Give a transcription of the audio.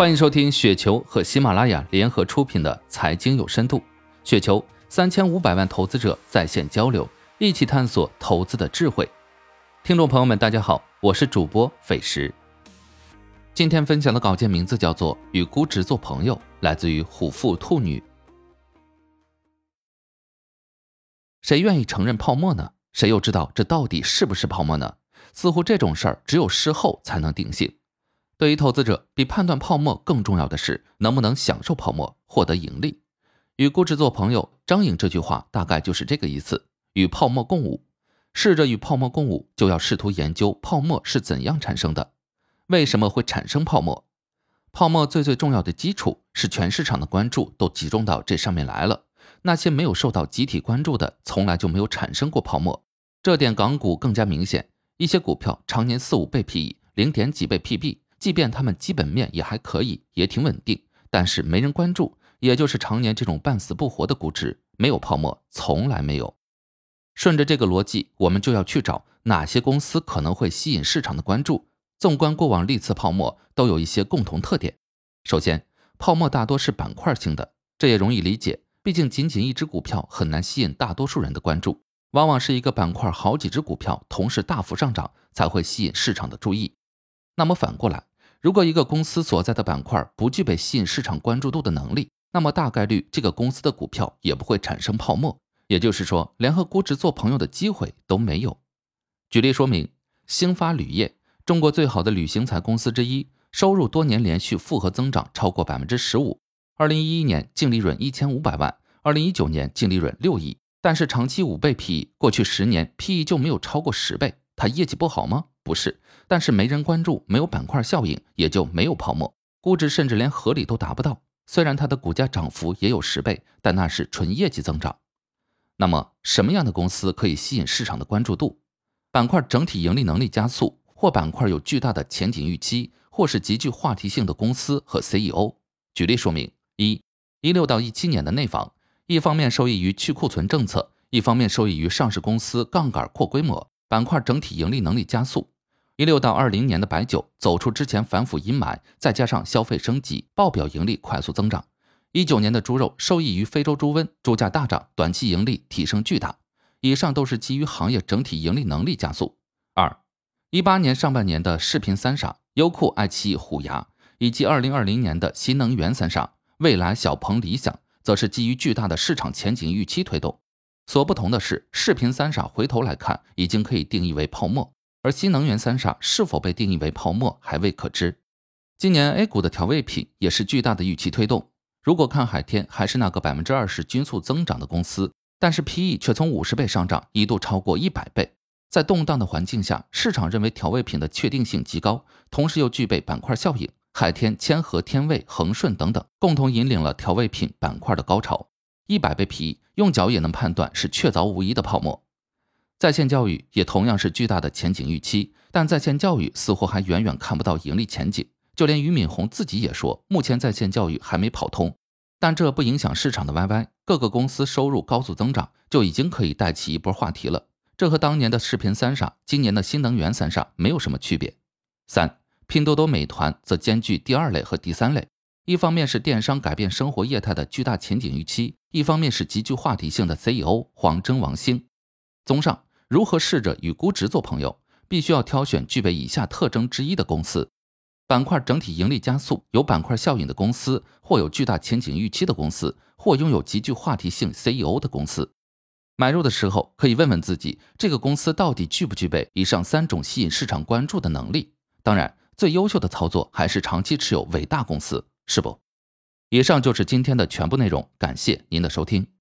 欢迎收听雪球和喜马拉雅联合出品的《财经有深度》，雪球三千五百万投资者在线交流，一起探索投资的智慧。听众朋友们，大家好，我是主播斐石。今天分享的稿件名字叫做《与估值做朋友》，来自于虎父兔女。谁愿意承认泡沫呢？谁又知道这到底是不是泡沫呢？似乎这种事儿只有事后才能定性。对于投资者，比判断泡沫更重要的是能不能享受泡沫，获得盈利。与估值做朋友，张颖这句话大概就是这个意思：与泡沫共舞。试着与泡沫共舞，就要试图研究泡沫是怎样产生的，为什么会产生泡沫？泡沫最最重要的基础是全市场的关注都集中到这上面来了，那些没有受到集体关注的，从来就没有产生过泡沫。这点港股更加明显，一些股票常年四五倍 PE，零点几倍 PB。即便他们基本面也还可以，也挺稳定，但是没人关注，也就是常年这种半死不活的估值，没有泡沫，从来没有。顺着这个逻辑，我们就要去找哪些公司可能会吸引市场的关注。纵观过往历次泡沫，都有一些共同特点。首先，泡沫大多是板块性的，这也容易理解，毕竟仅仅一只股票很难吸引大多数人的关注，往往是一个板块好几只股票同时大幅上涨，才会吸引市场的注意。那么反过来，如果一个公司所在的板块不具备吸引市场关注度的能力，那么大概率这个公司的股票也不会产生泡沫。也就是说，连和估值做朋友的机会都没有。举例说明，兴发铝业，中国最好的铝型材公司之一，收入多年连续复合增长超过百分之十五。二零一一年净利润一千五百万，二零一九年净利润六亿，但是长期五倍 PE，过去十年 PE 就没有超过十倍。它业绩不好吗？不是，但是没人关注，没有板块效应，也就没有泡沫，估值甚至连合理都达不到。虽然它的股价涨幅也有十倍，但那是纯业绩增长。那么，什么样的公司可以吸引市场的关注度？板块整体盈利能力加速，或板块有巨大的前景预期，或是极具话题性的公司和 CEO。举例说明：一、一六到一七年的内房，一方面受益于去库存政策，一方面受益于上市公司杠杆扩规模。板块整体盈利能力加速，一六到二零年的白酒走出之前反腐阴霾，再加上消费升级，报表盈利快速增长。一九年的猪肉受益于非洲猪瘟，猪价大涨，短期盈利提升巨大。以上都是基于行业整体盈利能力加速。二，一八年上半年的视频三傻，优酷、爱奇艺、虎牙，以及二零二零年的新能源三傻，蔚来、小鹏、理想，则是基于巨大的市场前景预期推动。所不同的是，视频三傻回头来看已经可以定义为泡沫，而新能源三傻是否被定义为泡沫还未可知。今年 A 股的调味品也是巨大的预期推动。如果看海天还是那个百分之二十均速增长的公司，但是 PE 却从五十倍上涨，一度超过一百倍。在动荡的环境下，市场认为调味品的确定性极高，同时又具备板块效应，海天、千和、天味、恒顺等等共同引领了调味品板块的高潮。一百倍皮用脚也能判断是确凿无疑的泡沫。在线教育也同样是巨大的前景预期，但在线教育似乎还远远看不到盈利前景。就连俞敏洪自己也说，目前在线教育还没跑通。但这不影响市场的 YY，各个公司收入高速增长，就已经可以带起一波话题了。这和当年的视频三傻、今年的新能源三傻没有什么区别。三，拼多多、美团则兼具第二类和第三类。一方面是电商改变生活业态的巨大前景预期，一方面是极具话题性的 CEO 黄峥、王兴。综上，如何试着与估值做朋友，必须要挑选具备以下特征之一的公司：板块整体盈利加速、有板块效应的公司，或有巨大前景预期的公司，或拥有极具话题性 CEO 的公司。买入的时候，可以问问自己，这个公司到底具不具备以上三种吸引市场关注的能力？当然，最优秀的操作还是长期持有伟大公司。是不？以上就是今天的全部内容，感谢您的收听。